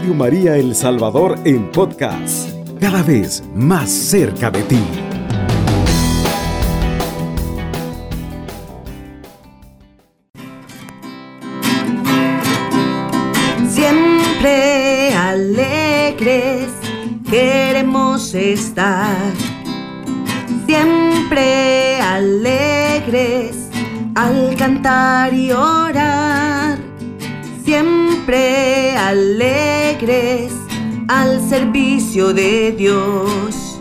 Radio María El Salvador en podcast, cada vez más cerca de ti. Siempre alegres queremos estar. Siempre alegres al cantar y orar siempre alegres al servicio de Dios,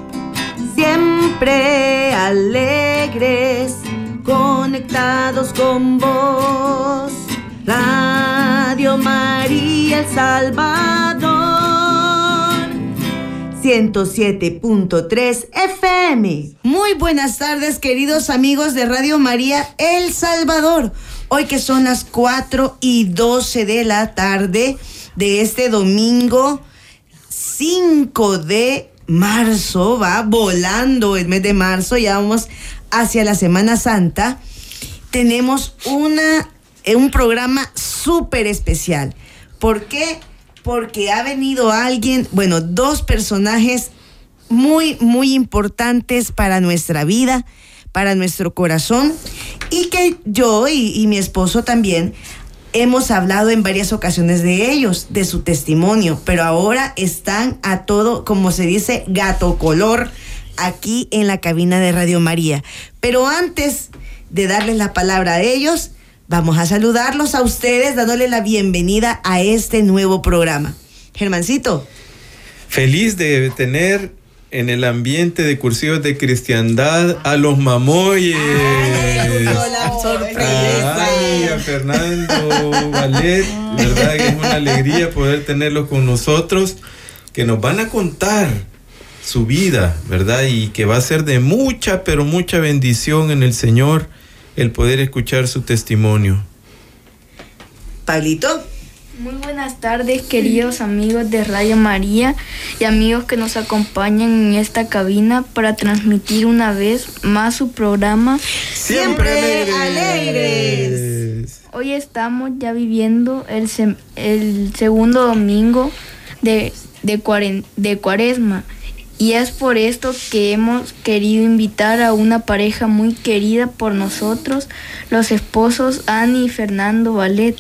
siempre alegres conectados con vos. Radio María El Salvador 107.3 FM. Muy buenas tardes queridos amigos de Radio María El Salvador. Hoy que son las 4 y 12 de la tarde de este domingo 5 de marzo, va volando el mes de marzo, ya vamos hacia la Semana Santa. Tenemos una, eh, un programa súper especial. ¿Por qué? Porque ha venido alguien, bueno, dos personajes muy, muy importantes para nuestra vida para nuestro corazón y que yo y, mi esposo también hemos hablado en varias ocasiones de ellos, de su testimonio, pero ahora están a todo, como se dice, gato color aquí en la cabina de Radio María. Pero antes de darles la palabra a ellos, vamos a saludarlos a ustedes, dándole la bienvenida a este nuevo programa. Germancito. Feliz de tener en el ambiente de cursivos de cristiandad a los mamoyes. Ay, sorpresa. Ay, a Fernando Valet, verdad que es una alegría poder tenerlos con nosotros, que nos van a contar su vida, ¿verdad? Y que va a ser de mucha, pero mucha bendición en el Señor el poder escuchar su testimonio. Pablito. Muy buenas tardes, queridos amigos de Radio María y amigos que nos acompañan en esta cabina para transmitir una vez más su programa Siempre, alegres. Hoy estamos ya viviendo el, el segundo domingo de, de, de Cuaresma y es por esto que hemos querido invitar a una pareja muy querida por nosotros, los esposos Ani y Fernando Valet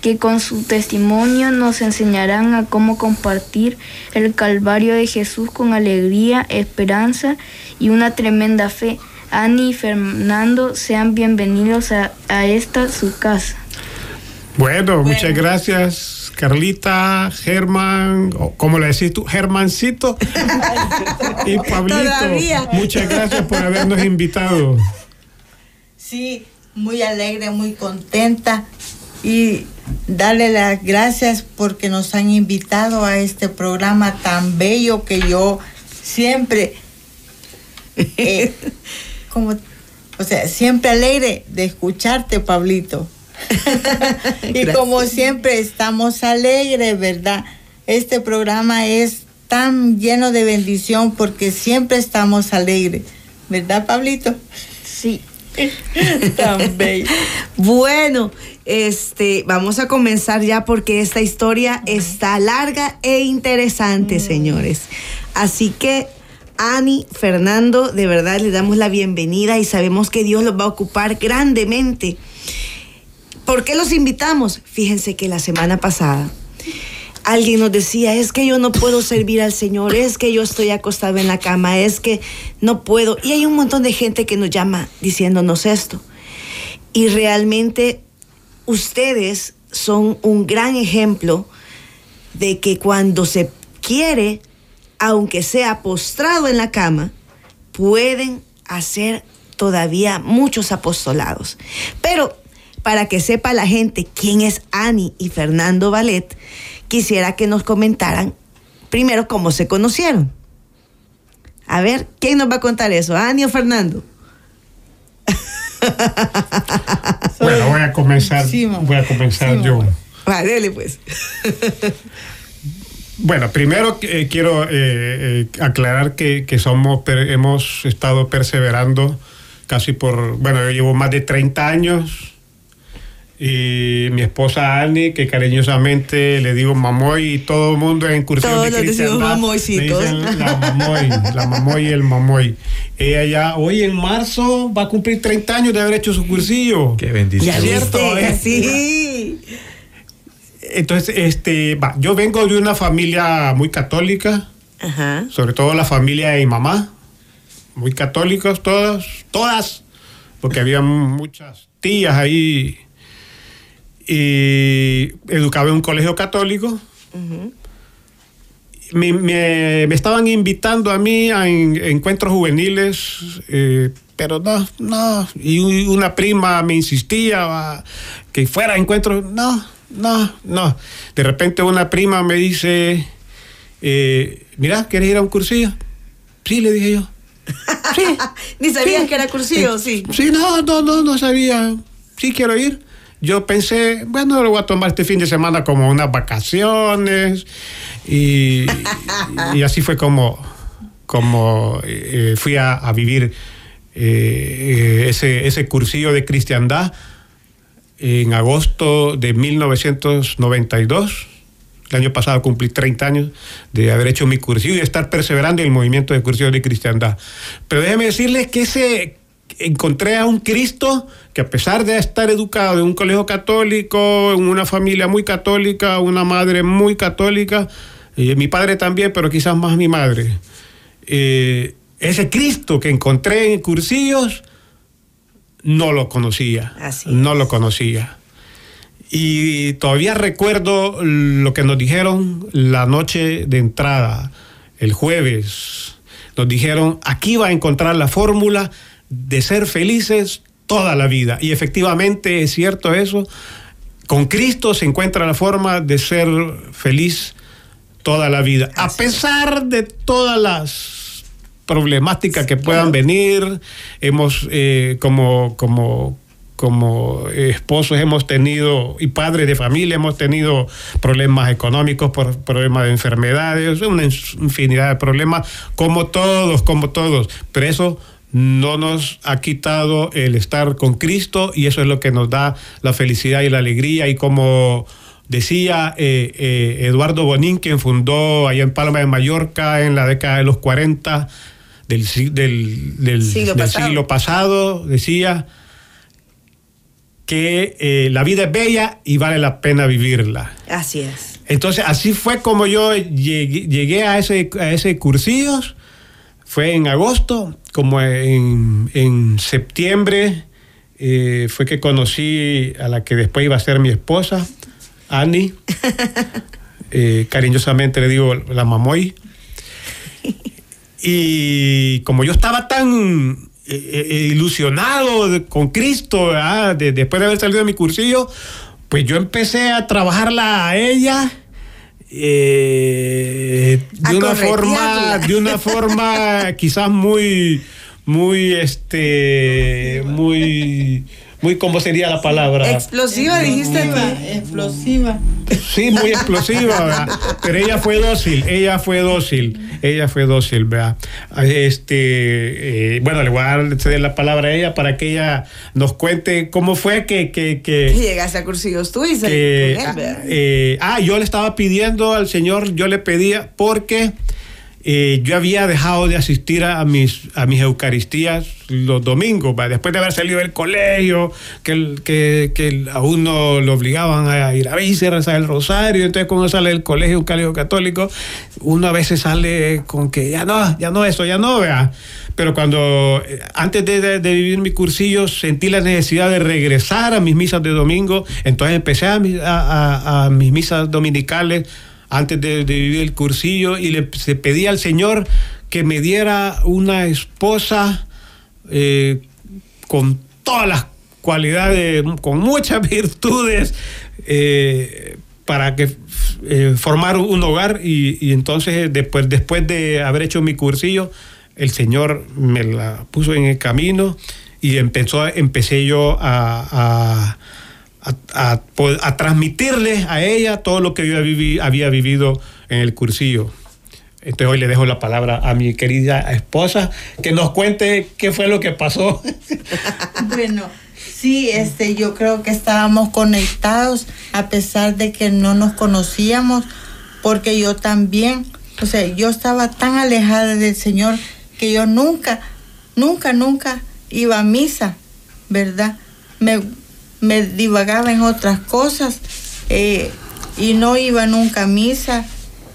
que con su testimonio nos enseñarán a cómo compartir el Calvario de Jesús con alegría, esperanza y una tremenda fe. Ani y Fernando, sean bienvenidos a, esta su casa. Bueno, muchas gracias, Carlita, Germán, ¿cómo le decís tú? Germancito y Pablito. Muchas gracias por habernos invitado. Sí, muy alegre, muy contenta y darle las gracias porque nos han invitado a este programa tan bello que yo siempre, eh, como, o sea, siempre alegre de escucharte, Pablito. y como siempre estamos alegres, ¿verdad? Este programa es tan lleno de bendición porque siempre estamos alegres, ¿verdad, Pablito? Sí. tan bello. Bueno, este, vamos a comenzar ya porque esta historia está larga e interesante, mm. señores. Así que Ani, Fernando, de verdad le damos la bienvenida y sabemos que Dios los va a ocupar grandemente. ¿Por qué los invitamos? Fíjense que la semana pasada alguien nos decía, es que yo no puedo servir al Señor, es que yo estoy acostado en la cama, es que no puedo. Y hay un montón de gente que nos llama diciéndonos esto. Y realmente ustedes son un gran ejemplo de que cuando se quiere, aunque sea postrado en la cama, pueden hacer todavía muchos apostolados. Pero para que sepa la gente quién es Ani y Fernando Ballet, quisiera que nos comentaran primero cómo se conocieron. A ver, ¿quién nos va a contar eso? ¿Ani o Fernando? bueno, voy a comenzar, voy a comenzar yo. Vale, pues. Bueno, primero eh, quiero eh, eh, aclarar que, somos, hemos estado perseverando casi por, bueno, yo llevo más de 30 años y mi esposa Annie, que cariñosamente le digo mamoy y todo el mundo en cursión Todos de cristiandad me dicen la mamoy, la mamoy y el mamoy. Ella ya hoy en marzo va a cumplir 30 años de haber hecho su cursillo. Qué bendición. Ya ¿Cierto? viste, ¿eh? sí. Entonces, este, va, yo vengo de una familia muy católica, Ajá. sobre todo la familia de mi mamá, muy católicos todas, todas, porque había muchas tías ahí y educaba en un colegio católico. me, me- me estaban invitando a mí a en- encuentros juveniles, eh, pero no, no. Y una prima me insistía a que fuera a encuentros. No, no, no. De repente una prima me dice, eh, mira, ¿quieres ir a un cursillo? Sí, le dije yo. Sí. Ni sabías Sí. que era cursillo, sí. Sí, no, no, no, no sabía. Sí quiero ir. Yo pensé, bueno, lo voy a tomar este fin de semana como unas vacaciones. Y, así fue como, como eh, fui a, vivir eh, ese, ese cursillo de cristiandad en agosto de 1992. El año pasado cumplí 30 años de haber hecho mi cursillo y de estar perseverando en el movimiento de cursillo de cristiandad. Pero déjeme decirles que ese encontré a un Cristo que a pesar de estar educado en un colegio católico, en una familia muy católica, una madre muy católica, y mi padre también, pero quizás más mi madre, eh, ese Cristo que encontré en cursillos, no lo conocía. Así no lo conocía. Y todavía recuerdo lo que nos dijeron la noche de entrada, el jueves. Nos dijeron, aquí va a encontrar la fórmula de ser felices toda la vida. Y efectivamente es cierto eso. Con Cristo se encuentra la forma de ser feliz toda la vida. A pesar de todas las problemáticas que puedan venir, hemos eh, como, como, como esposos hemos tenido y padres de familia hemos tenido problemas económicos, por, problemas de enfermedades, una infinidad de problemas, como todos, como todos. Pero eso no nos ha quitado el estar con Cristo y eso es lo que nos da la felicidad y la alegría y como decía eh, eh, Eduardo Bonín, quien fundó allá en Palma de Mallorca en la década de los 40 del, del, del- Siglo del pasado. siglo pasado, decía que eh, la vida es bella y vale la pena vivirla. Así es. Entonces, así fue como yo llegué, llegué a ese, a ese cursillos. Fue en agosto, como en, en septiembre, eh, fue que conocí a la que después iba a ser mi esposa, Annie. Eh, cariñosamente le digo la mamoy. Y como yo estaba tan eh, ilusionado de- con Cristo. De- después de haber salido de mi cursillo, pues yo empecé a trabajarla a ella. Eh, de una forma de una forma quizás muy muy este muy muy cómo sería la palabra Explosiva, dijiste. Explosiva. Sí, muy explosiva, ¿verdad? Pero ella fue dócil, ella fue dócil, ella fue dócil, ¿verdad? Este, eh, bueno, le voy a dar ceder la palabra a ella para que ella nos cuente cómo fue que, que, que, llegaste a cursillos tú y que, saliste con él, ¿verdad? eh, ah, yo le estaba pidiendo al Señor, yo le pedía porque eh, yo había dejado de asistir a mis, a mis Eucaristías los domingos, después de haber salido del colegio, que, que, que a uno lo obligaban a ir a veces a rezar el rosario, entonces cuando sale del colegio, un colegio católico, uno a veces sale con que ya no, ya no eso, ya no, vea. Pero cuando, eh, antes de, vivir mi cursillo, sentí la necesidad de regresar a mis misas de domingo, entonces empecé a- a- a mis misas dominicales antes de, vivir el cursillo y le se pedí al Señor que me diera una esposa eh, con todas las cualidades, con muchas virtudes, eh, para que eh, formar un hogar y, entonces después, después de haber hecho mi cursillo, el Señor me la puso en el camino y empezó, empecé yo a- a- a po- a transmitirle a ella todo lo que yo había vivido en el cursillo. Entonces hoy le dejo la palabra a mi querida esposa que nos cuente qué fue lo que pasó. Bueno, Sí, este, yo creo que estábamos conectados a pesar de que no nos conocíamos, porque yo también, o sea, yo estaba tan alejada del Señor que yo nunca, nunca, nunca iba a misa, ¿verdad? Me, me divagaba en otras cosas eh, y no iba nunca a misa.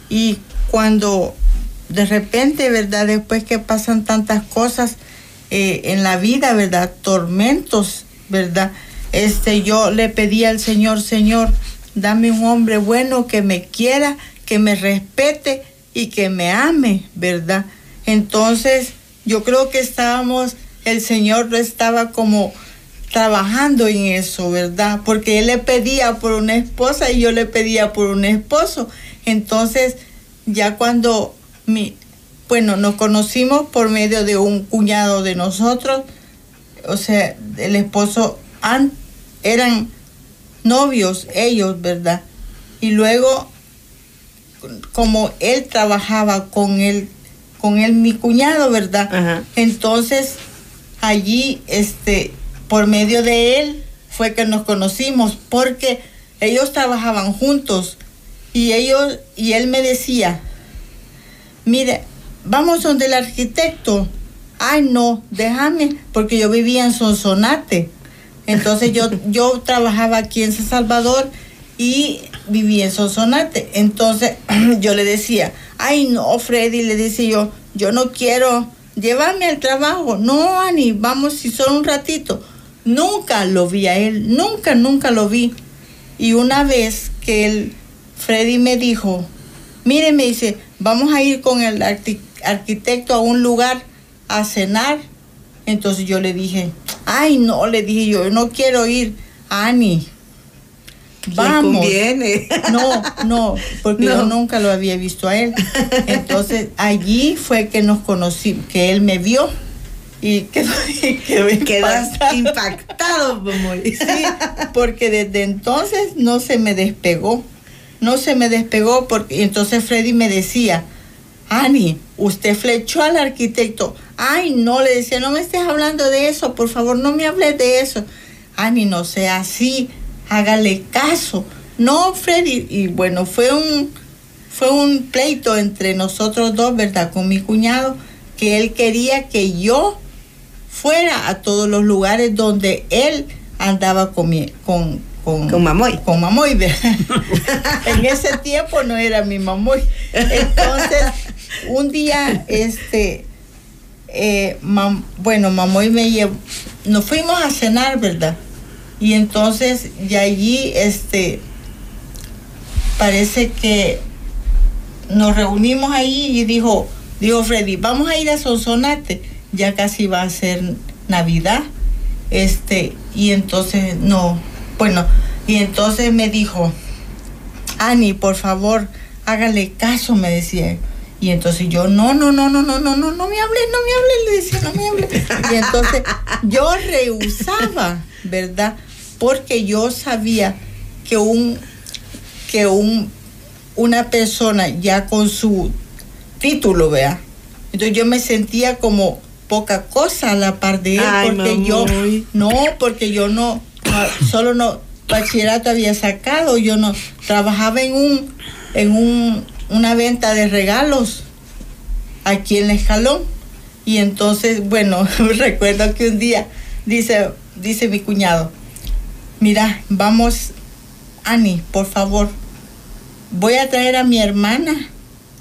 Y cuando de repente, ¿verdad? Después que pasan tantas cosas eh, en la vida, ¿verdad? Tormentos, ¿verdad? Este, yo le pedí al Señor, Señor, dame un hombre bueno que me quiera, que me respete y que me ame, ¿verdad? Entonces, yo creo que estábamos, el Señor estaba como trabajando en eso, ¿verdad? Porque Él le pedía por una esposa y yo le pedía por un esposo. Entonces, ya cuando mi, bueno, nos conocimos por medio de un cuñado de nosotros, o sea, el esposo, eran novios ellos, ¿verdad? Y luego, como él trabajaba con él, con él, mi cuñado, ¿verdad? Entonces, allí, este, por medio de él, fue que nos conocimos, porque ellos trabajaban juntos y ellos, y él me decía, mire, vamos donde el arquitecto. Ay, no, déjame, porque yo vivía en Sonsonate. Entonces yo, yo trabajaba aquí en San Salvador y vivía en Sonsonate. Entonces yo le decía, ay, no, Freddy, le dice yo, yo no quiero llevarme al trabajo. No, Ani, vamos si solo un ratito. Nunca lo vi a él, nunca, nunca lo vi. Y una vez que él, Freddy me dijo, mire, me dice, vamos a ir con el arquitecto a un lugar a cenar. Entonces yo le dije, ay no, le dije yo, no quiero ir, Ani. Vamos. Conviene. No, no, porque yo nunca lo había visto a él. Entonces allí fue que nos conocí, que él me vio y quedó, quedó impactado. sí, porque desde entonces no se me despegó no se me despegó porque entonces Freddy me decía, Ani, usted flechó al arquitecto. Ay, no, le decía, no me estés hablando de eso, por favor, no me hables de eso. Ani, no sea así, hágale caso. No, Freddy, y bueno, fue un, fue un pleito entre nosotros dos, ¿verdad? Con mi cuñado, que él quería que yo fuera a todos los lugares donde él andaba con, con, con, con Mamoy. Con Mamoy. en ese tiempo no era mi Mamoy. Entonces, un día, este, eh, bueno, Mamoy me llevó, nos fuimos a cenar, ¿verdad? Y entonces, y allí, este, parece que nos reunimos ahí y dijo, dijo Freddy, vamos a ir a Sonsonate, ya casi va a ser Navidad. Este, y entonces no, bueno, y entonces me dijo, Ani, por favor, hágale caso, me decía. Y entonces yo, no, no, no, no, no, no, no, no me hable, no me hable, le decía, no me hable. Y entonces yo rehusaba, ¿verdad? Porque yo sabía que un, que un, una persona ya con su título, vea. Entonces yo me sentía como poca cosa a la par de él, porque yo, no, porque yo no, solo no, bachillerato había sacado, yo no trabajaba en un en un, una venta de regalos aquí en el escalón. Y entonces bueno recuerdo que un día dice dice mi cuñado mira vamos Ani por favor voy a traer a mi hermana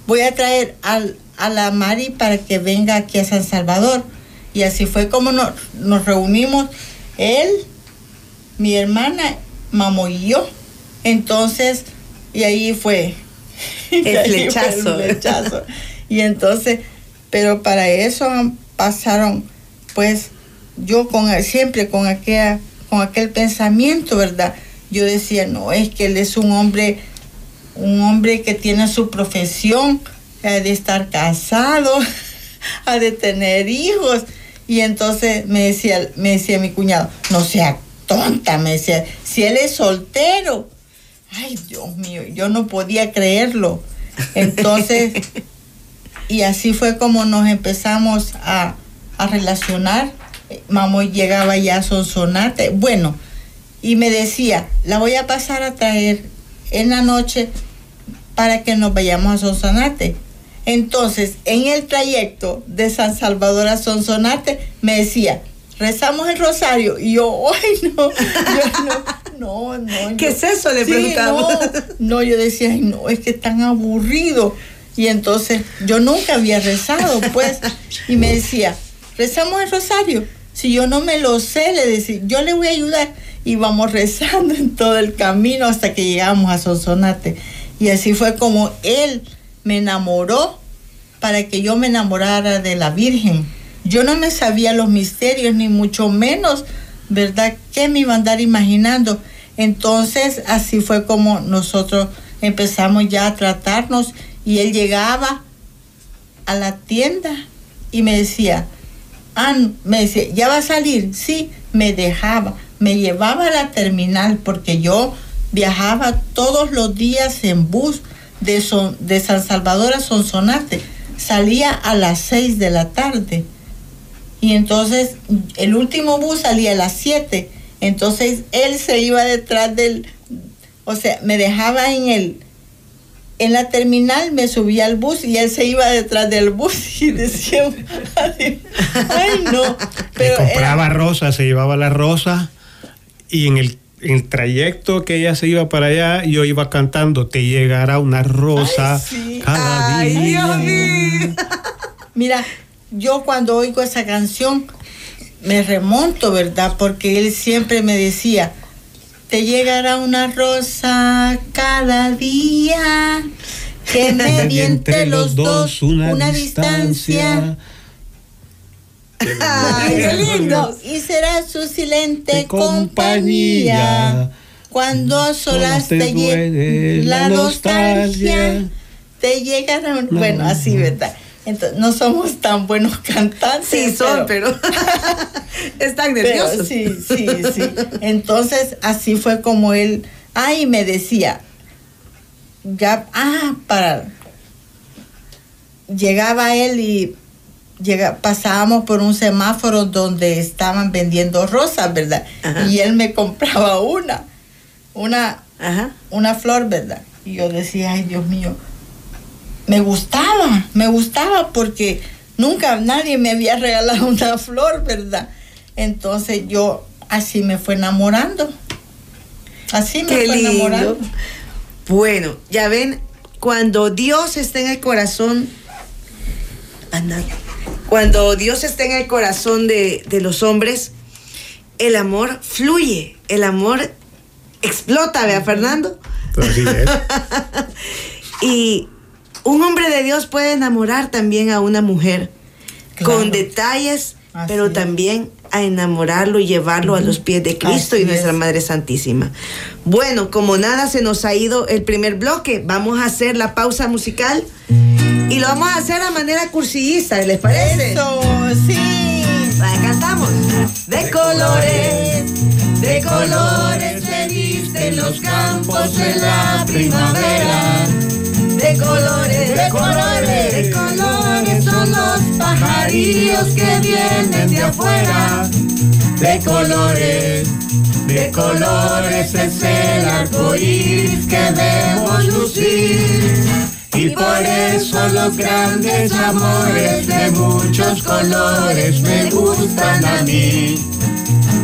voy a traer al, a la Mari para que venga aquí a San Salvador y así fue como nos, nos reunimos él mi hermana Mamo y yo. Entonces, y ahí fue. El flechazo. Y entonces, pero para eso pasaron, pues, yo con siempre con aquella, con aquel pensamiento, ¿verdad? Yo decía, no, es que él es un hombre, un hombre que tiene su profesión, ha de estar casado, ha de tener hijos. Y entonces me decía, me decía mi cuñado, no sea tonta, me decía, si él es soltero. Ay, Dios mío, yo no podía creerlo. Entonces, y así fue como nos empezamos a, relacionar. Mamoy llegaba ya a Sonsonate. Bueno, y me decía, la voy a pasar a traer en la noche para que nos vayamos a Sonsonate. Entonces, en el trayecto de San Salvador a Sonsonate, me decía, rezamos el rosario. Y yo, ay, no, no, no, no. ¿Qué es eso? Le preguntaba. No, yo decía, ay, no, es que es tan aburrido. Y entonces yo nunca había rezado, pues, y me decía, rezamos el rosario. Si yo no me lo sé, le decía, yo le voy a ayudar. Y vamos rezando en todo el camino hasta que llegamos a Sonsonate. Y así fue como él me enamoró para que yo me enamorara de la Virgen. Yo no me sabía los misterios, ni mucho menos, ¿verdad? ¿Qué me iba a andar imaginando? Entonces, así fue como nosotros empezamos ya a tratarnos y él llegaba a la tienda y me decía, me decía, ¿ya va a salir? Sí, me dejaba, me llevaba a la terminal porque yo viajaba todos los días en bus de, de San Salvador a Sonsonate. Salía a las 6 de la tarde. Y entonces el último bus salía a las 7. Entonces él se iba detrás del, o sea, me dejaba en el, en la terminal me subía al bus y él se iba detrás del bus y decía, ay no. Pero compraba rosa, se llevaba la rosa y en el, trayecto que ella se iba para allá, yo iba cantando, te llegará una rosa cada día. Mira, yo cuando oigo esa canción me remonto, ¿verdad? Porque él siempre me decía, te llegará una rosa cada día que medie entre los dos una, distancia. Ay, qué lindo. Y será su silente compañía. Cuando a solas te llegue la nostalgia, te llegará un... Bueno, así, ¿verdad? Entonces, no somos tan buenos cantantes. Sí, son, pero, están nerviosos. sí, sí, sí. Entonces, así fue como él, ay, me decía, ya, ah, para, llegaba él y llega, pasábamos por un semáforo donde estaban vendiendo rosas, ¿verdad? Y él me compraba una, una, una flor, ¿verdad? Y yo decía, ay, Dios mío, me gustaba, me gustaba porque nunca nadie me había regalado una flor, ¿verdad? Entonces yo así me fue enamorando. Así me fue enamorando. Bueno, ya ven, cuando Dios está en el corazón, cuando Dios está en el corazón de, de los hombres, el amor fluye, el amor explota, ¿vea, Fernando? Así es. y un hombre de Dios puede enamorar también a una mujer con detalles, pero también a enamorarlo y llevarlo a los pies de Cristo y nuestra Madre Santísima. Bueno, como nada se nos ha ido el primer bloque, vamos a hacer la pausa musical y lo vamos a hacer a manera cursillista, ¿les parece? Eso, sí. cantamos. De colores, de colores se visten los campos en la primavera de colores, de colores, de colores son los pajarillos que vienen de afuera, de colores, de colores es el arco iris que vemos lucir. Y por eso los grandes amores de muchos colores me gustan a mí.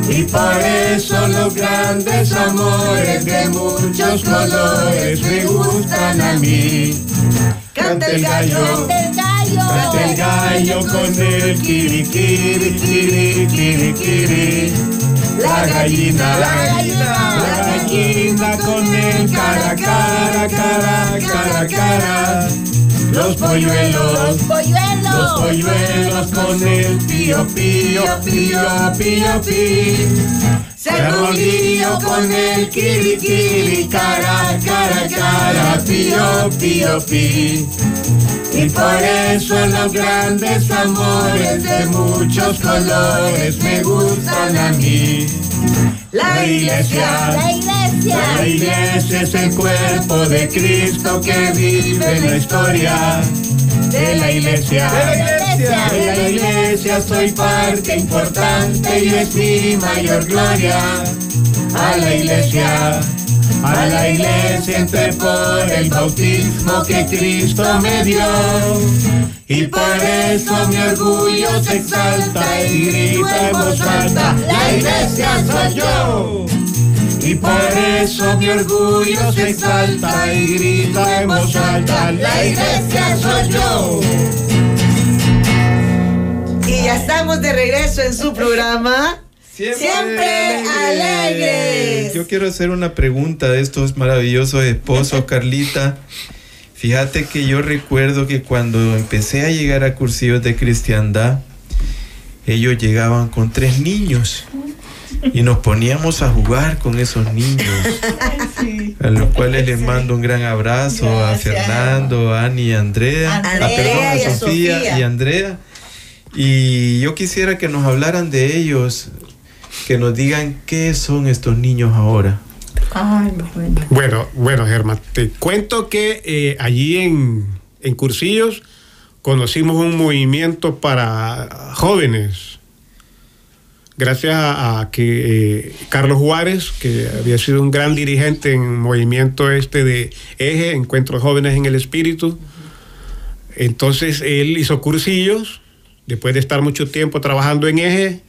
Y por eso los grandes amores de muchos colores me gustan a mí. Canta el gallo, canta el gallo con el kiri kiri kiri kiri kiri. La gallina, la gallina, la gallina con el cara cara cara cara cara. Los polluelos, los polluelos, los polluelos con el pío, pío, pío, pío, pío. Cerrodillo con el kiri, kiri, cara, cara, cara, pío, pío, pío. Y por eso los grandes amores de muchos colores me gustan a mí. La iglesia, la iglesia, la iglesia es el cuerpo de Cristo que vive en la historia. de la iglesia, de la iglesia, de la iglesia soy parte importante y es mi mayor gloria. A la iglesia, a la iglesia entré por el bautismo que Cristo me dio. Y por eso mi orgullo se exalta y grita en voz alta, la iglesia soy yo. Y por eso mi orgullo se exalta y grita en voz alta, la iglesia soy yo. Y ya estamos de regreso en su programa. Siempre, alegres. Yo quiero hacer una pregunta de estos maravillosos esposos, Carlita. Fíjate que yo recuerdo que cuando empecé a llegar a cursillos de cristiandad, ellos llegaban con tres niños y nos poníamos a jugar con esos niños, a los cuales les mando un gran abrazo a Fernando, a Ani, a Andrea, a, perdón, a Sofía y Andrea. Y yo quisiera que nos hablaran de ellos, que nos digan qué son estos niños ahora. bueno. bueno, Germán, te cuento que eh, allí en, en Cursillos conocimos un movimiento para jóvenes gracias a, que eh, Carlos Juárez, que había sido un gran dirigente en el movimiento este de Eje, Encuentros Jóvenes en el Espíritu, entonces él hizo cursillos, después de estar mucho tiempo trabajando en Eje,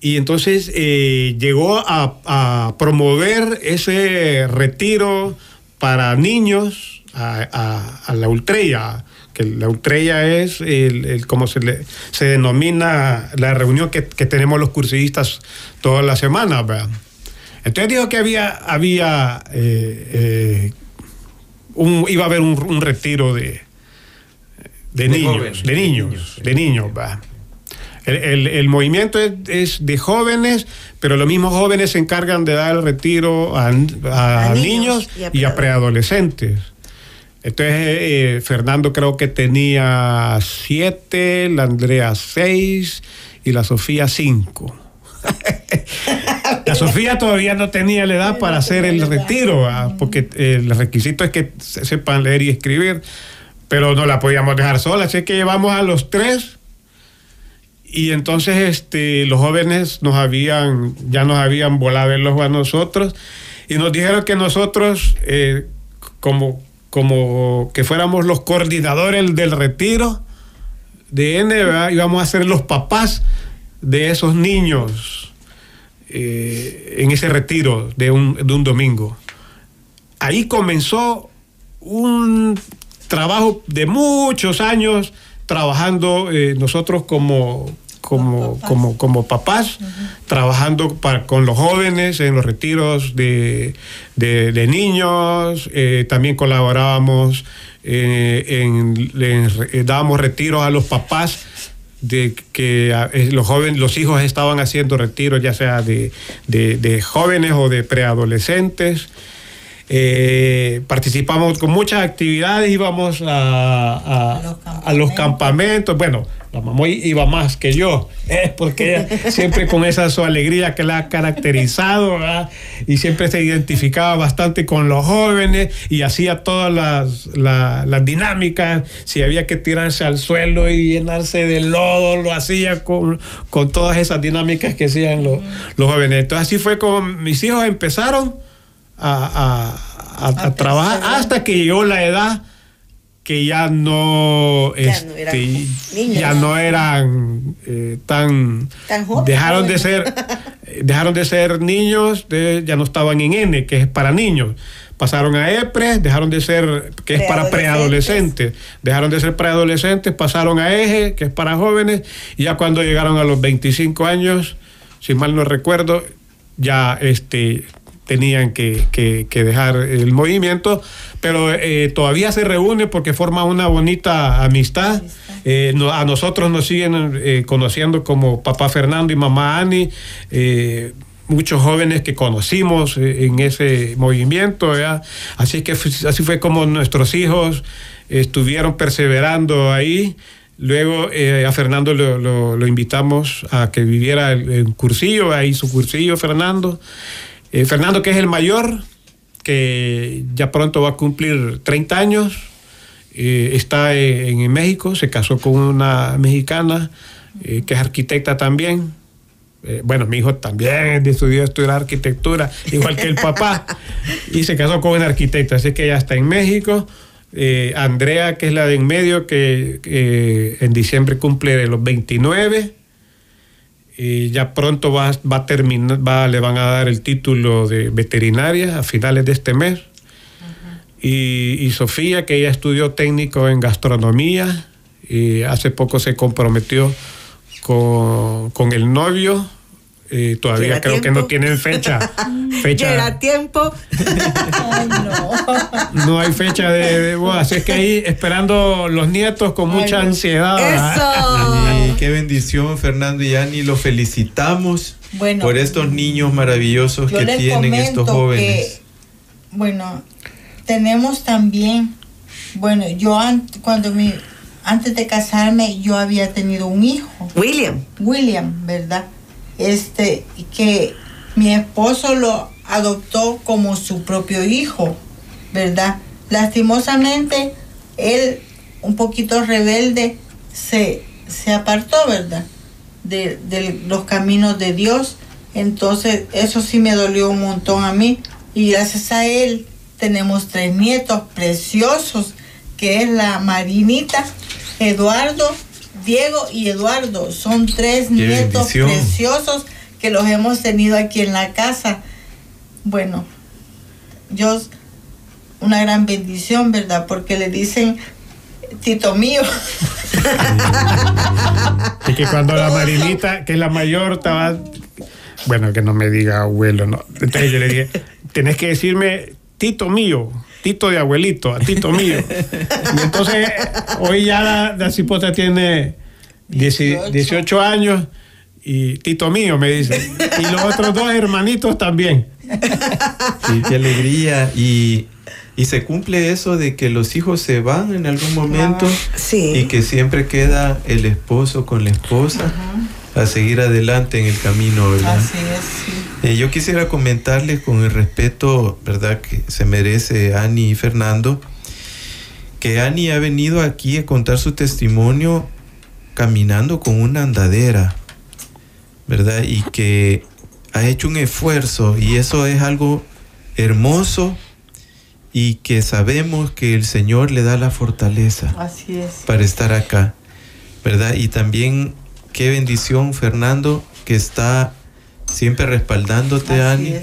y entonces eh, llegó a, promover ese retiro para niños a, a la Ultrella, la ultrella es el, como se, le, se denomina la reunión que, tenemos los cursillistas todas las semanas. Entonces dijo que había, había eh, eh, un, iba a haber un, retiro de, de, niños, de niños, de niños, El, movimiento es, de jóvenes, pero los mismos jóvenes se encargan de dar el retiro a, niños, y a preadolescentes. Entonces, eh, Fernando creo que tenía siete, la Andrea seis y la Sofía cinco. la Sofía todavía no tenía la edad para hacer el retiro, porque eh, el requisito es que sepan leer y escribir, pero no la podíamos dejar sola, así que llevamos a los tres. Y entonces este, los jóvenes nos habían, ya nos habían volado el ojo a nosotros y nos dijeron que nosotros, eh, como como que fuéramos los coordinadores del retiro de N, íbamos a ser los papás de esos niños eh, en ese retiro de un, de un domingo. Ahí comenzó un trabajo de muchos años trabajando eh, nosotros como, como, como, como papás, trabajando para, con los jóvenes en los retiros de, de, niños, eh, también colaborábamos, eh, en, dábamos retiros a los papás de que los jóvenes, los hijos estaban haciendo retiros, ya sea de, de jóvenes o de preadolescentes. Participamos con muchas actividades, íbamos a, a, los campamentos. Bueno, la mamá iba más que yo, es porque siempre con esa su alegría que la ha caracterizado, y siempre se identificaba bastante con los jóvenes y hacía todas las, las dinámicas, si había que tirarse al suelo y llenarse de lodo, lo hacía con, con todas esas dinámicas que hacían los, los jóvenes. Entonces así fue como mis hijos empezaron a, a trabajar hasta que llegó la edad que ya no, este, ya no eran, eh, tan, dejaron de ser dejaron de ser niños ya no estaban en N que es para niños. Pasaron a EPRE dejaron de ser que es para preadolescentes. dejaron de ser preadolescentes pasaron a EGE que es para jóvenes y ya cuando llegaron a los 25 años si mal no recuerdo ya este tenían que, dejar el movimiento, pero eh, todavía se reúne porque forma una bonita amistad. Eh, a nosotros nos siguen eh, conociendo como papá Fernando y mamá Ani, muchos jóvenes que conocimos en ese movimiento. Así que así fue como nuestros hijos estuvieron perseverando ahí. Luego a Fernando lo, invitamos a que viviera el, cursillo, ahí su cursillo Fernando. Eh, Fernando, que es el mayor, que ya pronto va a cumplir 30 años, eh, está en, México, se casó con una mexicana que es arquitecta también. bueno, mi hijo también estudió estudiar arquitectura, igual que el papá, y se casó con una arquitecta, así que ella está en México. Andrea, que es la de en medio, que en diciembre cumple los 29 y ya pronto va, va a terminar, va, le van a dar el título de veterinaria a finales de este mes. y, Sofía, que ella estudió técnico en gastronomía y hace poco se comprometió con, con el novio eh, todavía creo que no tienen fecha. fecha. tiempo. no. hay fecha de, así es que ahí esperando los nietos con mucha ansiedad. Eso. qué bendición, Fernando y Ani, los felicitamos por estos niños maravillosos que tienen estos jóvenes. bueno, tenemos también, bueno, yo cuando mi antes de casarme yo había tenido un hijo. William. William, ¿verdad? este, que mi esposo lo adoptó como su propio hijo, ¿verdad? Lastimosamente, él, un poquito rebelde, se, se apartó, ¿verdad? De, de, los caminos de Dios. Entonces, eso sí me dolió un montón a mí. Y gracias a él tenemos tres nietos preciosos, que es la Marinita, Eduardo Diego y Eduardo son tres nietos preciosos que los hemos tenido aquí en la casa. Bueno, yo una gran bendición, ¿verdad? Porque le dicen Tito mío. y que cuando la Marinita, que es la mayor, estaba. Bueno, que no me diga abuelo, ¿no? Entonces yo le dije, tenés que decirme Tito mío. Tito de abuelito, a Tito mío. Y entonces, hoy ya la, la cipota tiene 18. años y Tito mío, me dice. Y los otros dos hermanitos también. Sí, qué alegría. Y, se cumple eso de que los hijos se van en algún momento y que siempre queda el esposo con la esposa. a seguir adelante en el camino, ¿verdad? Así es, eh, yo quisiera comentarles con el respeto, ¿verdad?, que se merece Ani y Fernando, que Ani ha venido aquí a contar su testimonio caminando con una andadera, ¿verdad? Y que ha hecho un esfuerzo y eso es algo hermoso y que sabemos que el Señor le da la fortaleza para estar acá, ¿verdad? Y también qué bendición, Fernando, que está siempre respaldándote, Ani,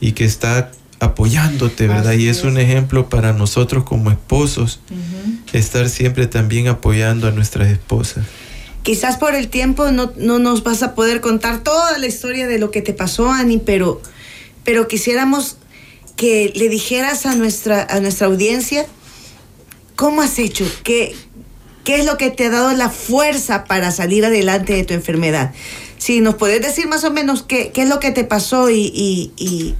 y que está apoyándote, ¿verdad? y es, un ejemplo para nosotros como esposos, estar siempre también apoyando a nuestras esposas. Quizás por el tiempo no, nos vas a poder contar toda la historia de lo que te pasó, Ani, pero, pero quisiéramos que le dijeras a nuestra, a nuestra audiencia cómo has hecho, qué, qué es lo que te ha dado la fuerza para salir adelante de tu enfermedad. Si nos puedes decir más o menos qué, qué es lo que te pasó y, y,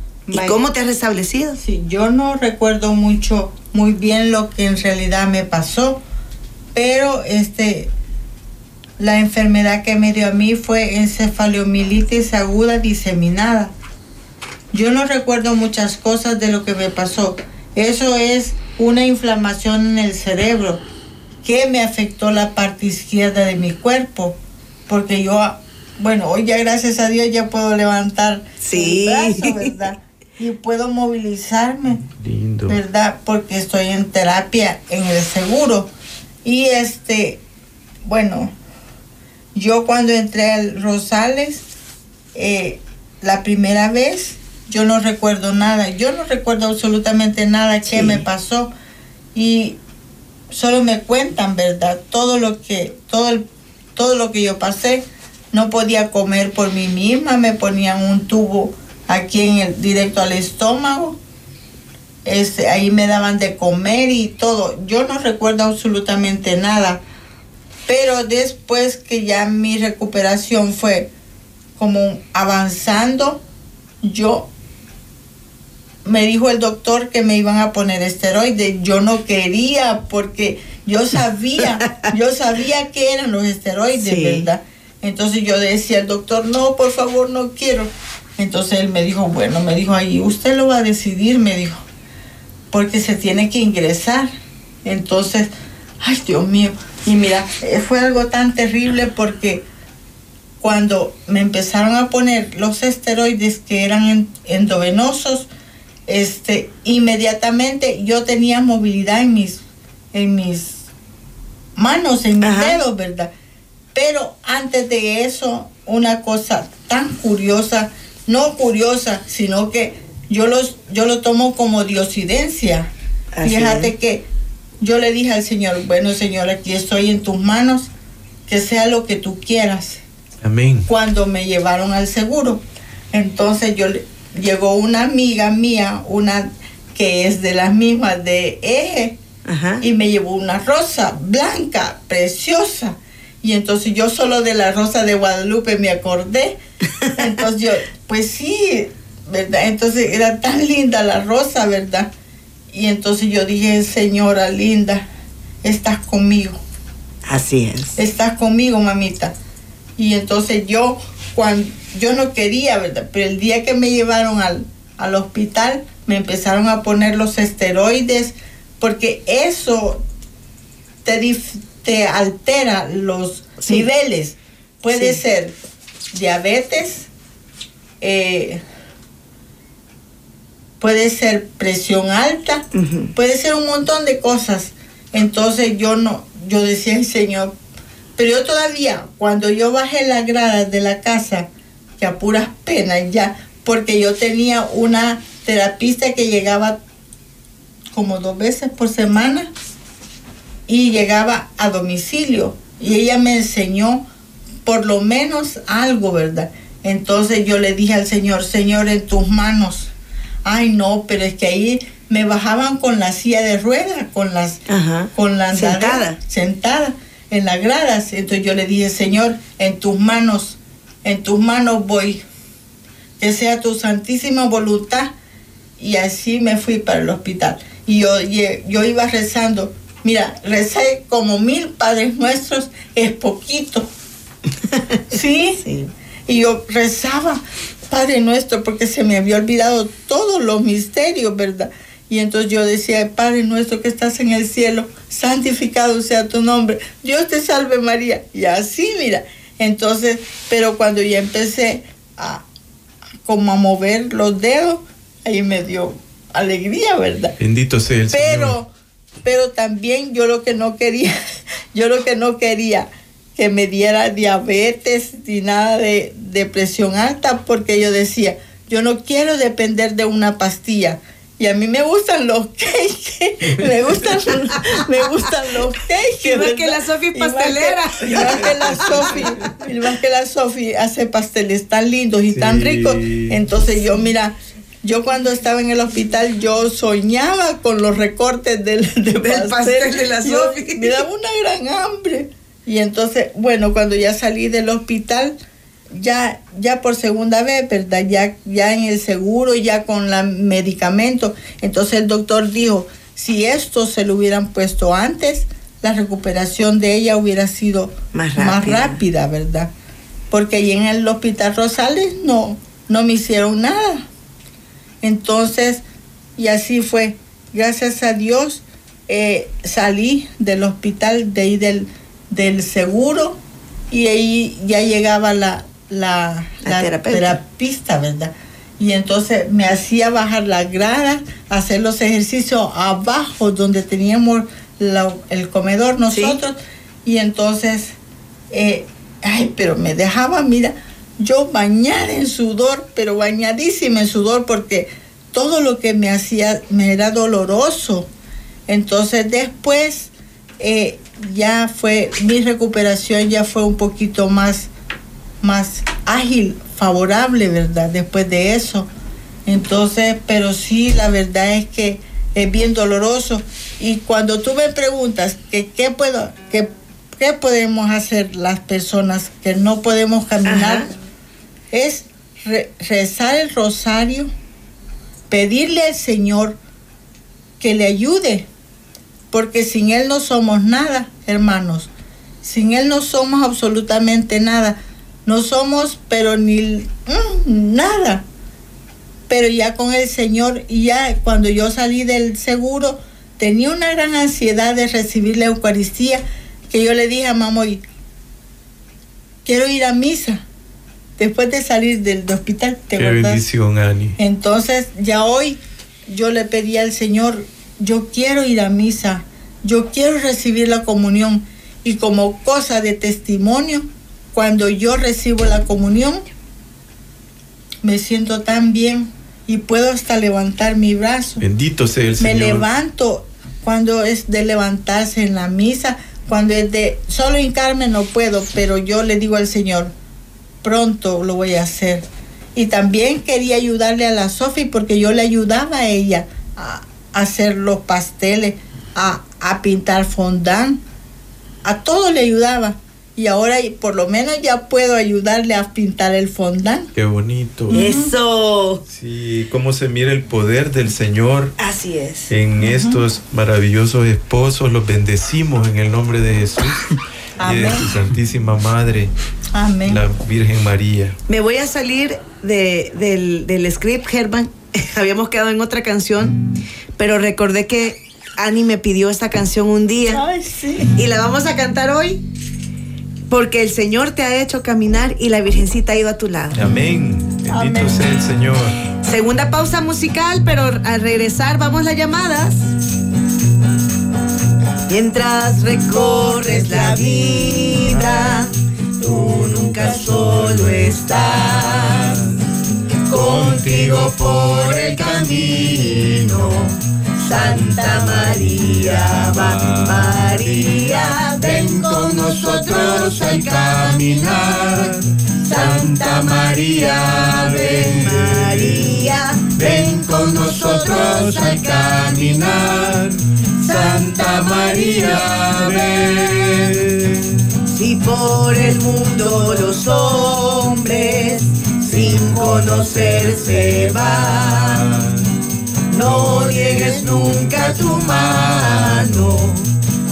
cómo te has restablecido. Sí, yo no recuerdo mucho, muy bien lo que en realidad me pasó, pero este, la enfermedad que me dio a mí fue encefalomielitis aguda diseminada. Yo no recuerdo muchas cosas de lo que me pasó. Eso es una inflamación en el cerebro que me afectó la parte izquierda de mi cuerpo. Porque yo, bueno, hoy ya gracias a Dios ya puedo levantar sí. el brazo, ¿verdad? Y puedo movilizarme, Lindo. ¿verdad? Porque estoy en terapia en el seguro. Y este, bueno, yo cuando entré al Rosales, eh, la primera vez, yo no recuerdo nada, yo no recuerdo absolutamente nada que me pasó. Y solo me cuentan, ¿verdad? Todo lo que, todo, el, todo lo que yo pasé, no podía comer por mí misma, me ponían un tubo aquí en el, directo al estómago, este, ahí me daban de comer y todo. Yo no recuerdo absolutamente nada pero después que ya mi recuperación fue como avanzando, yo me dijo el doctor que me iban a poner esteroides. Yo no quería porque yo sabía, yo sabía que eran los esteroides, ¿verdad? Entonces yo decía al doctor, no, por favor, no quiero. Entonces él me dijo, bueno, me dijo, ahí usted lo va a decidir, me dijo, porque se tiene que ingresar. Entonces ay Dios mío. Y mira, eh, fue algo tan terrible porque cuando me empezaron a poner los esteroides que eran endovenosos, este, inmediatamente yo tenía movilidad en mis, en mis manos, en mis dedos, ¿verdad? Pero antes de eso, una cosa tan curiosa, no curiosa, sino que yo, los, yo lo tomo como diosidencia. Fíjate que yo le dije al Señor, bueno Señor, aquí estoy en tus manos, que sea lo que tú quieras. Amén. Cuando me llevaron al seguro, entonces yo llegó una amiga mía, una que es de las mismas de Eje, y me llevó una rosa blanca, preciosa. Y entonces yo solo de la rosa de Guadalupe me acordé. Entonces yo, pues sí, ¿verdad? Entonces era tan linda la rosa, ¿verdad? Y entonces yo dije, señora linda, estás conmigo. Así es. Estás conmigo, mamita. Y entonces yo, cuando yo no quería, ¿verdad? Pero el día que me llevaron al, al hospital, me empezaron a poner los esteroides, porque eso te, te altera los niveles. Puede ser diabetes, eh, puede ser presión alta, puede ser un montón de cosas. Entonces yo no, yo decía, Señor, pero yo todavía, cuando yo bajé las gradas de la casa, que a puras penas ya, porque yo tenía una terapista que llegaba como dos veces por semana y llegaba a domicilio y ella me enseñó por lo menos algo, ¿verdad? Entonces yo le dije al Señor, Señor, en tus manos ay no, pero es que ahí me bajaban con la silla de ruedas, con las, con la sentada. sentada en las gradas. Entonces yo le dije, Señor, en tus manos, en tus manos voy, que sea tu santísima voluntad. Y así me fui para el hospital. Y yo, yo iba rezando, mira, recé como mil padres nuestros, es poquito. ¿Sí? sí. Y yo rezaba, Padre nuestro, porque se me había olvidado todos los misterios, ¿verdad? Y entonces yo decía, Padre nuestro que estás en el cielo, santificado sea tu nombre, Dios te salve María. Y así, mira. Entonces, pero cuando ya empecé a como a mover los dedos, ahí me dio alegría, ¿verdad? Bendito sea el pero, Señor. Pero también yo lo que no quería, yo lo que no quería que me diera diabetes ni nada de, presión alta porque yo decía, yo no quiero depender de una pastilla. Y a mí me gustan los cakes, me gustan, me gustan los cakes. Más que la Sofi pastelera. Más que, la Sofi, más que la Sofi hace pasteles tan lindos y tan ricos. Entonces yo, mira, yo cuando estaba en el hospital, yo soñaba con los recortes del, pastel, de la Sofi. Me daba una gran hambre. Y entonces, bueno, cuando ya salí del hospital, ya, ya por segunda vez, ¿verdad? Ya, ya en el seguro, ya con el medicamento. Entonces el doctor dijo, si esto se lo hubieran puesto antes, la recuperación de ella hubiera sido más rápida, ¿verdad? Porque ahí en el hospital Rosales no, no me hicieron nada. Entonces, y así fue. Gracias a Dios eh, salí del hospital, de ahí del del seguro y ahí ya llegaba la, la, terapista, ¿verdad? Y entonces me hacía bajar la grada, hacer los ejercicios abajo donde teníamos el comedor nosotros. Y entonces, eh, ay, pero me dejaba, mira, yo bañar en sudor, pero bañadísima en sudor porque todo lo que me hacía me era doloroso. Entonces después eh, ya fue, mi recuperación ya fue un poquito más, más ágil, favorable, ¿verdad? Después de eso. Entonces, pero sí, la verdad es que es bien doloroso. Y cuando tú me preguntas que qué puedo, que, qué podemos hacer las personas que no podemos caminar, es rezar el rosario, pedirle al Señor que le ayude porque sin Él no somos nada, hermanos. Sin Él no somos absolutamente nada. No somos, pero ni mm, nada. Pero ya con el Señor, ya cuando yo salí del seguro, tenía una gran ansiedad de recibir la Eucaristía que yo le dije a Mamoy, quiero ir a misa después de salir del hospital. ¿te Qué bendición, Ani. Entonces, ya hoy yo le pedí al Señor, yo quiero ir a misa, yo quiero recibir la comunión. Y como cosa de testimonio, cuando yo recibo la comunión, me siento tan bien y puedo hasta levantar mi brazo. Bendito sea el Señor. Me levanto cuando es de levantarse en la misa, cuando es de solo hincarme no puedo, pero yo le digo al Señor, pronto lo voy a hacer. Y también quería ayudarle a la Sofi porque yo le ayudaba a ella a, hacer los pasteles, a, a pintar fondant, a todo le ayudaba y ahora por lo menos ya puedo ayudarle a pintar el fondant. Qué bonito. Eso. Sí, cómo se mira el poder del Señor. Así es. En estos maravillosos esposos los bendecimos en el nombre de Jesús y de su Santísima Madre. Amén. La Virgen María. Me voy a salir de, del, del script, Germán. Habíamos quedado en otra canción, pero recordé que Ani me pidió esta canción un día. Ay, sí. Y la vamos a cantar hoy porque el Señor te ha hecho caminar y la Virgencita ha ido a tu lado. Amén. Bendito sea el Señor. Segunda pausa musical, pero al regresar vamos las llamadas. Mientras recorres la vida, tú nunca solo estás. Contigo por el camino Santa María, María, ven con nosotros al caminar. Santa María, ven María, ven con nosotros al caminar. Santa María, ven. Si por el mundo los hombres sin conocerse van no niegues nunca tu mano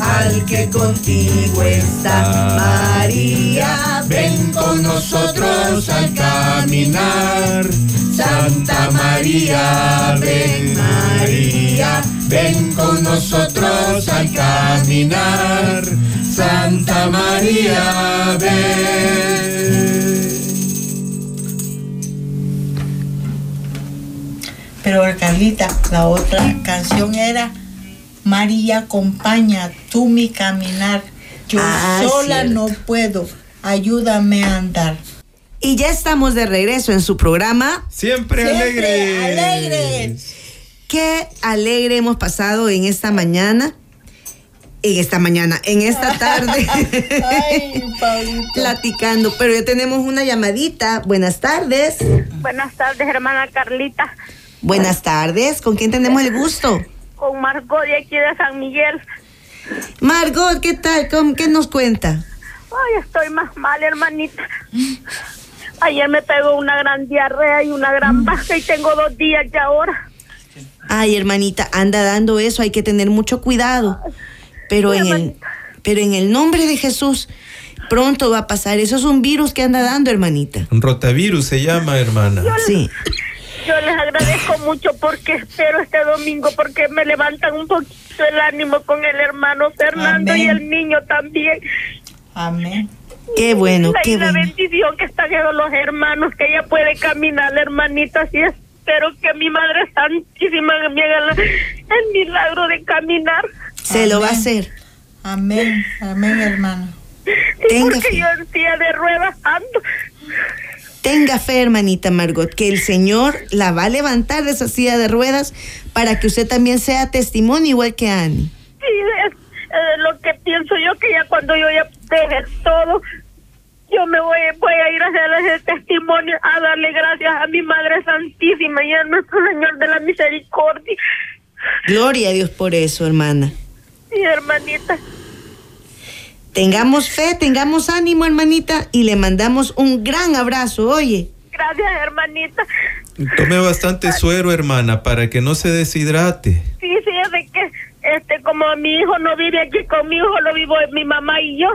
al que contigo está. María, ven con nosotros al caminar. Santa María, ven María, ven con nosotros al caminar. Santa María, ven. Pero Carlita, la otra canción era María acompaña tú mi caminar. Yo ah, sola no puedo, ayúdame a andar. Y ya estamos de regreso en su programa. Siempre, alegres. alegres. Qué alegre hemos pasado en esta mañana. En esta mañana, en esta tarde. Ay, platicando. Pero ya tenemos una llamadita. Buenas tardes. Buenas tardes, hermana Carlita. Buenas tardes, ¿con quién tenemos el gusto? Con Margot de aquí de San Miguel. Margot, ¿qué tal? ¿Qué nos cuenta? Ay, estoy más mal, hermanita. Ayer me pegó una gran diarrea y una gran mm. baja y tengo dos días ya ahora. Ay, hermanita, anda dando eso, hay que tener mucho cuidado. Pero en el, pero en el nombre de Jesús, pronto va a pasar. Eso es un virus que anda dando, hermanita. Un rotavirus se llama, hermana. Sí. Les agradezco mucho porque espero este domingo porque me levantan un poquito el ánimo con el hermano Fernando y el niño también. Amén. Qué bueno, la, qué la bendición que están los hermanos, que ella puede caminar, la hermanita, así espero que mi Madre Santísima me haga el milagro de caminar. Se lo va a hacer. Amén, amén, hermano. Sí, porque yo en silla de ruedas ando. Tenga fe, hermanita Margot, que el Señor la va a levantar de esa silla de ruedas para que usted también sea testimonio igual que Annie. Sí, es, lo que pienso yo, que ya cuando yo ya deje todo, yo me voy, voy a ir a hacer ese testimonio, a darle gracias a mi Madre Santísima y a nuestro Señor de la Misericordia. Gloria a Dios por eso, hermana. Sí, hermanita. Tengamos fe, tengamos ánimo, hermanita, y le mandamos un gran abrazo, oye. Gracias, hermanita. Tome bastante suero, hermana, para que no se deshidrate. Sí, sí, es de que, este, como mi hijo no vive aquí conmigo, lo vivo mi mamá y yo,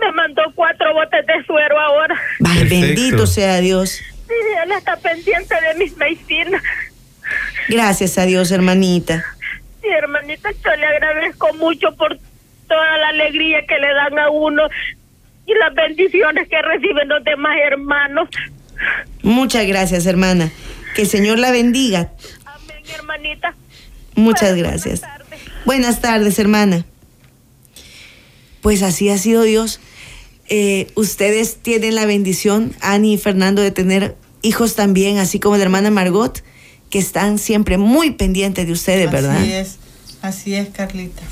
me mandó cuatro botes de suero ahora. Bendito sea Dios. Sí, él está pendiente de mis medicinas. Gracias a Dios, hermanita. Sí, hermanita. hermanita, yo le agradezco mucho por toda la alegría que le dan a uno y las bendiciones que reciben los demás hermanos. Muchas gracias, hermana. Que el Señor la bendiga. Amén, hermanita. Muchas gracias. Buenas tardes. buenas tardes, hermana. Pues así ha sido Dios. Eh, ustedes tienen la bendición, Ani y Fernando, de tener hijos también, así como la hermana Margot, que están siempre muy pendientes de ustedes, ¿verdad? Así es, así es, Carlita.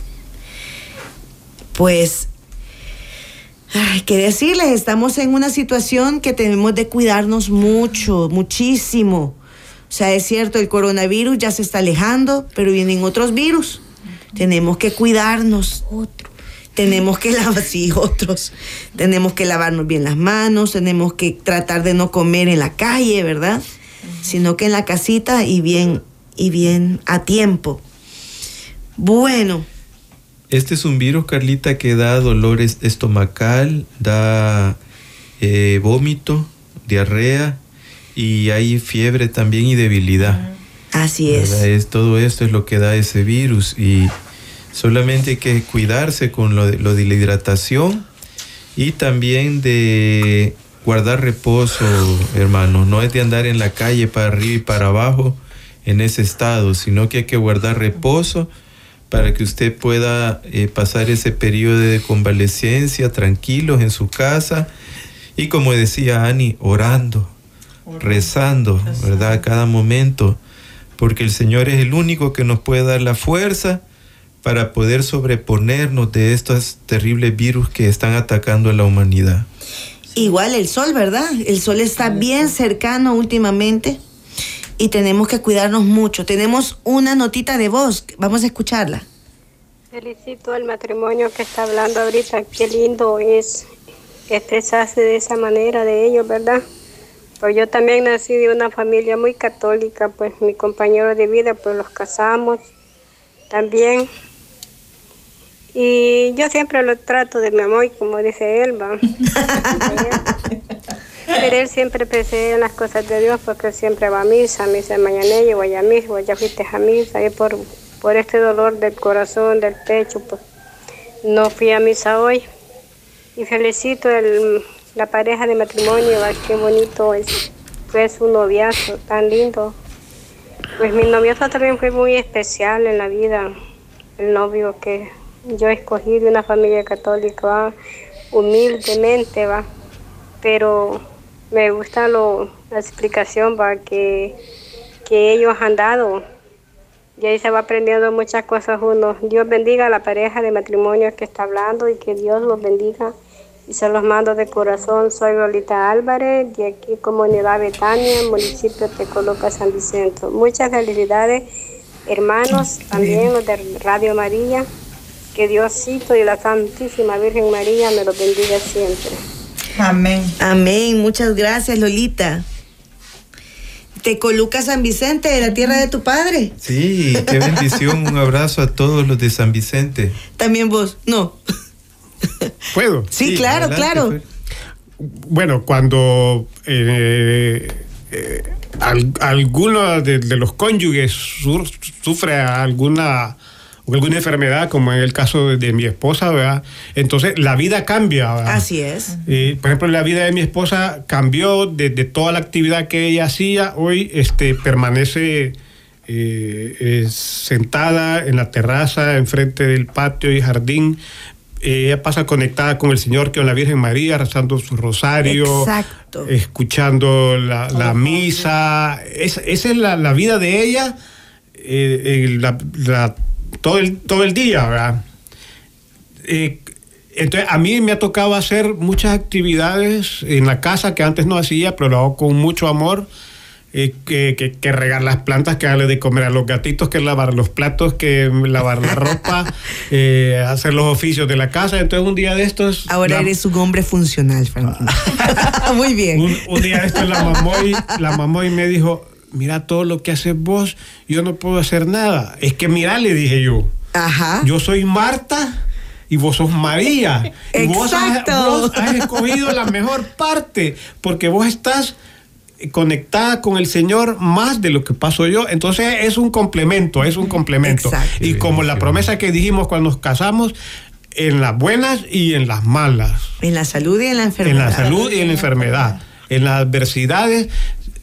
Pues Ay, qué decirles, estamos en una situación que tenemos de cuidarnos mucho, muchísimo. O sea, es cierto, el coronavirus ya se está alejando, pero vienen otros virus. Tenemos que cuidarnos. Otro. Tenemos que lavar, sí, otros. Tenemos que lavarnos bien las manos, tenemos que tratar de no comer en la calle, ¿verdad? Sino que en la casita y bien, y bien a tiempo. Bueno, este es un virus, Carlita, que da dolores estomacal, da eh, vómito, diarrea y hay fiebre también y debilidad. Así es. Todo esto es lo que da ese virus y solamente hay que cuidarse con lo de, lo de la hidratación y también de guardar reposo, hermano. No es de andar en la calle para arriba y para abajo en ese estado, sino que hay que guardar reposo para que usted pueda eh, pasar ese periodo de convalecencia tranquilos en su casa y como decía Ani, orando, rezando, ¿verdad? cada momento, porque el Señor es el único que nos puede dar la fuerza para poder sobreponernos de estos terribles virus que están atacando a la humanidad. Igual el sol, ¿verdad? El sol está bien cercano últimamente y tenemos que cuidarnos mucho. Tenemos una notita de voz, vamos a escucharla. Felicito al matrimonio que está hablando ahorita, qué lindo es expresarse de esa manera de ellos, ¿verdad? Pues yo también nací de una familia muy católica, pues mi compañero de vida, pues los casamos también. Y yo siempre lo trato de mi amor, como dice él, ¿va? Pero él siempre pensé en las cosas de Dios porque siempre va a misa, a misa de mañana, yo voy a misa, ya fuiste a misa, y por, por este dolor del corazón, del pecho, pues no fui a misa hoy. Y felicito el, la pareja de matrimonio, qué bonito es, fue su noviazo, tan lindo. Pues mi noviazo también fue muy especial en la vida, el novio que yo escogí de una familia católica, humildemente, va, pero me gusta lo, la explicación para que, que ellos han dado. Y ahí se va aprendiendo muchas cosas uno. Dios bendiga a la pareja de matrimonio que está hablando y que Dios los bendiga. Y se los mando de corazón. Soy Lolita Álvarez, de aquí Comunidad Betania, municipio de Coloca San Vicente. Muchas felicidades, hermanos, también los de Radio María. Que Diosito y la Santísima Virgen María me los bendiga siempre. Amén. Amén. Muchas gracias, Lolita. Te coloca San Vicente, de la tierra de tu padre. Sí, qué bendición. Un abrazo a todos los de San Vicente. También vos, no. ¿Puedo? Sí, sí claro, adelante, claro. Pues. Bueno, cuando eh, eh, al, alguno de, de, los cónyuges sur, sufre alguna alguna enfermedad, como en el caso de, de mi esposa, ¿verdad? Entonces la vida cambia. ¿verdad? Así es. Eh, por ejemplo, la vida de mi esposa cambió de, de, toda la actividad que ella hacía, hoy este, permanece eh, sentada en la terraza, enfrente del patio y jardín. ella pasa conectada con el Señor, con la Virgen María, rezando su rosario, Exacto. escuchando la, la misa. Es, esa es la, la, vida de ella. Eh, la, la todo el, todo el día, ¿verdad? Eh, entonces, a mí me ha tocado hacer muchas actividades en la casa que antes no hacía, pero lo hago con mucho amor. Eh, que, que, que, regar las plantas, que darle de comer a los gatitos, que lavar los platos, que lavar la ropa, eh, hacer los oficios de la casa. Entonces, un día de estos. Ahora la... eres un hombre funcional, Franklin. Muy bien. Un, un, día de estos, la mamá, y, la mamá y me dijo: mira todo lo que haces vos, yo no puedo hacer nada. Es que mira, le dije yo, Ajá. yo soy Marta y vos sos María. Y vos has, vos has, escogido la mejor parte, porque vos estás conectada con el Señor más de lo que paso yo. Entonces es un complemento, es un complemento. Exacto. Y como la promesa que dijimos cuando nos casamos, en las buenas y en las malas. En la salud y en la En enfermedad. la salud y en la enfermedad. En las adversidades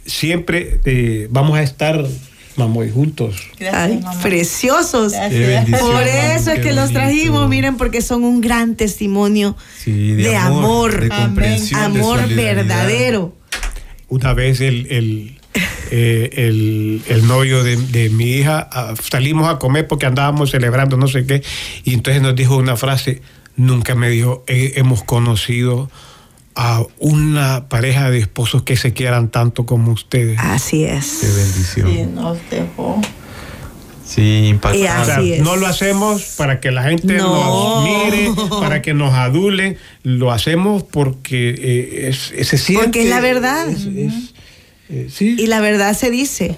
siempre eh, vamos a estar, mamoy, juntos. Ay, preciosos. Por eso es que los trajimos, miren, porque son un gran testimonio Sí, de, amor, de comprensión, de amor solidaridad. verdadero. Una vez el, el, eh, el, el novio de, de mi hija ah, salimos a comer porque andábamos celebrando no sé qué y entonces nos dijo una frase, nunca me dijo, "Eh, hemos conocido a una pareja de esposos que se quieran tanto como ustedes. Así es. Qué bendición. Sí, nos dejó. Sí, impactante. Y O sea, así es. no lo hacemos para que la gente No. nos mire, para que nos adule, lo hacemos porque eh, es, se siente. Porque es la verdad. es- es- eh, sí. Y la verdad se dice.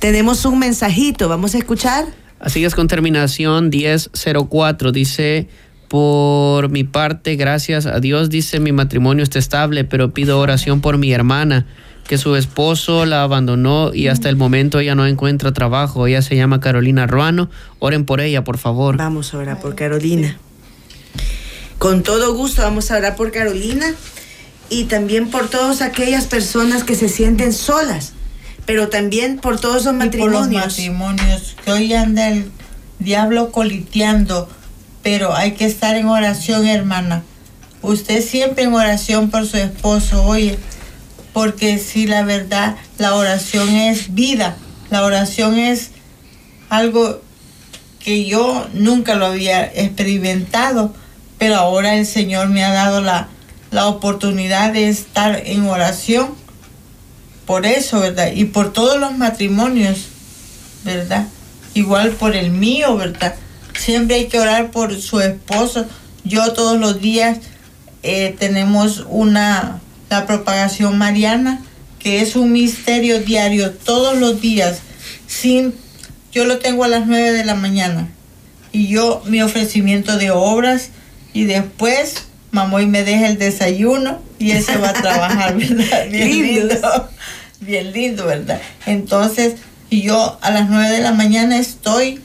Tenemos un mensajito, vamos a escuchar. Así es con terminación 1004. Dice, por mi parte, gracias a Dios, dice, mi matrimonio está estable, pero pido oración por mi hermana, que su esposo la abandonó y hasta el momento ella no encuentra trabajo. Ella se llama Carolina Ruano. Oren por ella, por favor. Vamos a orar por Carolina. Con todo gusto vamos a orar por Carolina y también por todas aquellas personas que se sienten solas, pero también por todos los Y por los matrimonios. matrimonios que hoy anda el diablo coliteando, pero hay que estar en oración, hermana. Usted siempre en oración por su esposo, oye, porque si la verdad, la oración es vida, la oración es algo que yo nunca lo había experimentado, pero ahora el Señor me ha dado la, la oportunidad de estar en oración por eso, ¿verdad? Y por todos los matrimonios, ¿verdad? Igual por el mío, ¿verdad? Siempre hay que orar por su esposo. Yo todos los días eh, tenemos una, la propagación mariana, que es un misterio diario, todos los días, sin, yo lo tengo a las 9 de la mañana. Y yo, mi ofrecimiento de obras, y después Mamoy me deja el desayuno y él se va a trabajar, ¿verdad? Bien lindo. Bien lindo, ¿verdad? Entonces, y yo a las 9 de la mañana estoy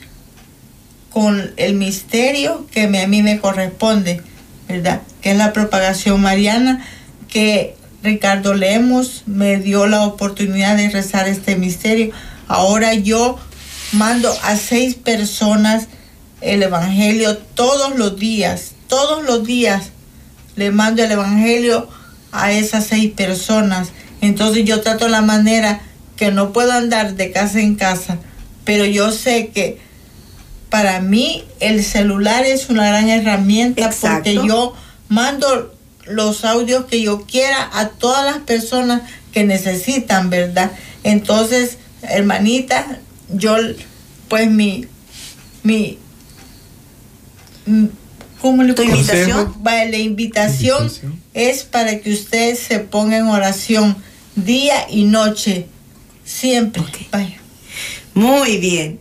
con el misterio que a mí me corresponde, ¿verdad? Que es la propagación mariana, que Ricardo Lemos me dio la oportunidad de rezar este misterio. Ahora yo mando a seis personas el Evangelio todos los días, todos los días le mando el Evangelio a esas seis personas. Entonces yo trato la manera que no puedo andar de casa en casa, pero yo sé que para mí el celular es una gran herramienta Exacto. porque yo mando los audios que yo quiera a todas las personas que necesitan, ¿verdad? Entonces, hermanita, yo, pues mi, mi, mm, ¿cómo le ¿Tu puedo- invitación? La invitación, Invitación. es para que usted se ponga en oración día y noche, siempre. Ok. Vaya. Muy bien.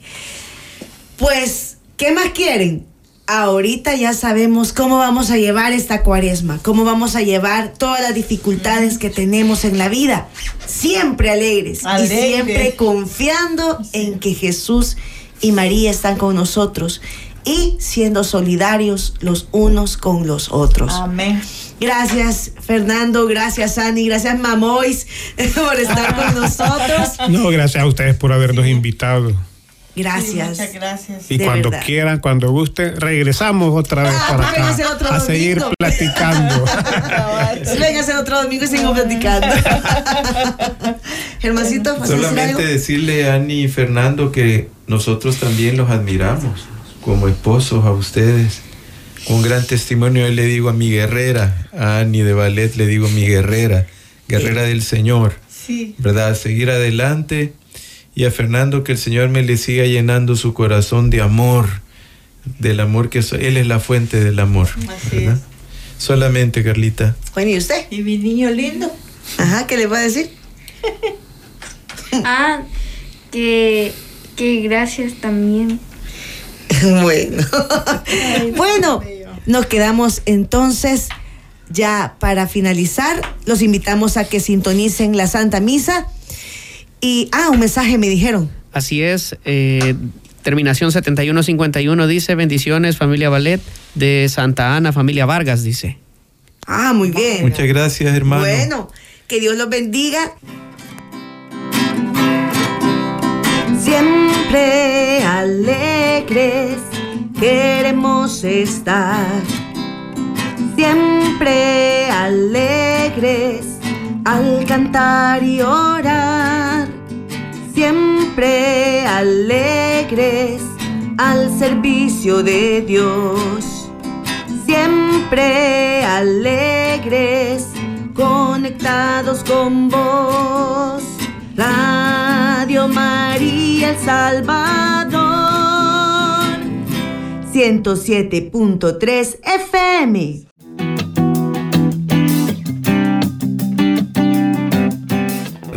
Pues, ¿qué más quieren? Ahorita ya sabemos cómo vamos a llevar esta cuaresma, cómo vamos a llevar todas las dificultades que tenemos en la vida, siempre alegres y siempre confiando en que Jesús y María están con nosotros y siendo solidarios los unos con los otros. Amén. Gracias Fernando, gracias Ani, gracias Mamois por estar con nosotros. No, gracias a ustedes por habernos invitado. Sí, Gracias. muchas gracias. Y De cuando verdad. quieran, cuando gusten, regresamos otra vez Ah, para acá otro a seguir domingo. platicando. Véngase otro domingo y seguimos platicando. Germancito, ¿vas a decir Solamente algo? decirle a Ani y Fernando que nosotros también los admiramos como esposos a ustedes. Un gran testimonio, le digo a mi guerrera, a Ani de Ballet le digo mi guerrera, guerrera del Señor, Sí. ¿verdad? Seguir adelante y a Fernando que el Señor me le siga llenando su corazón de amor, del amor que so- Él es la fuente del amor. Así ¿verdad? Solamente, Carlita. Bueno, ¿y usted? Y mi niño lindo. Ajá, ¿qué le va a decir? Ah, que, que gracias también. bueno. bueno, nos quedamos entonces ya para finalizar, los invitamos a que sintonicen la Santa Misa. Y, ah, un mensaje me dijeron. Así es, eh, terminación 7151 dice, bendiciones familia Ballet de Santa Ana, familia Vargas, dice. Ah, muy bien. Muchas gracias, hermano. Bueno, que Dios los bendiga. Siempre alegres queremos estar. Siempre alegres al cantar y orar. Siempre alegres al servicio de Dios. Siempre alegres conectados con vos. Radio María El Salvador 107.3 FM.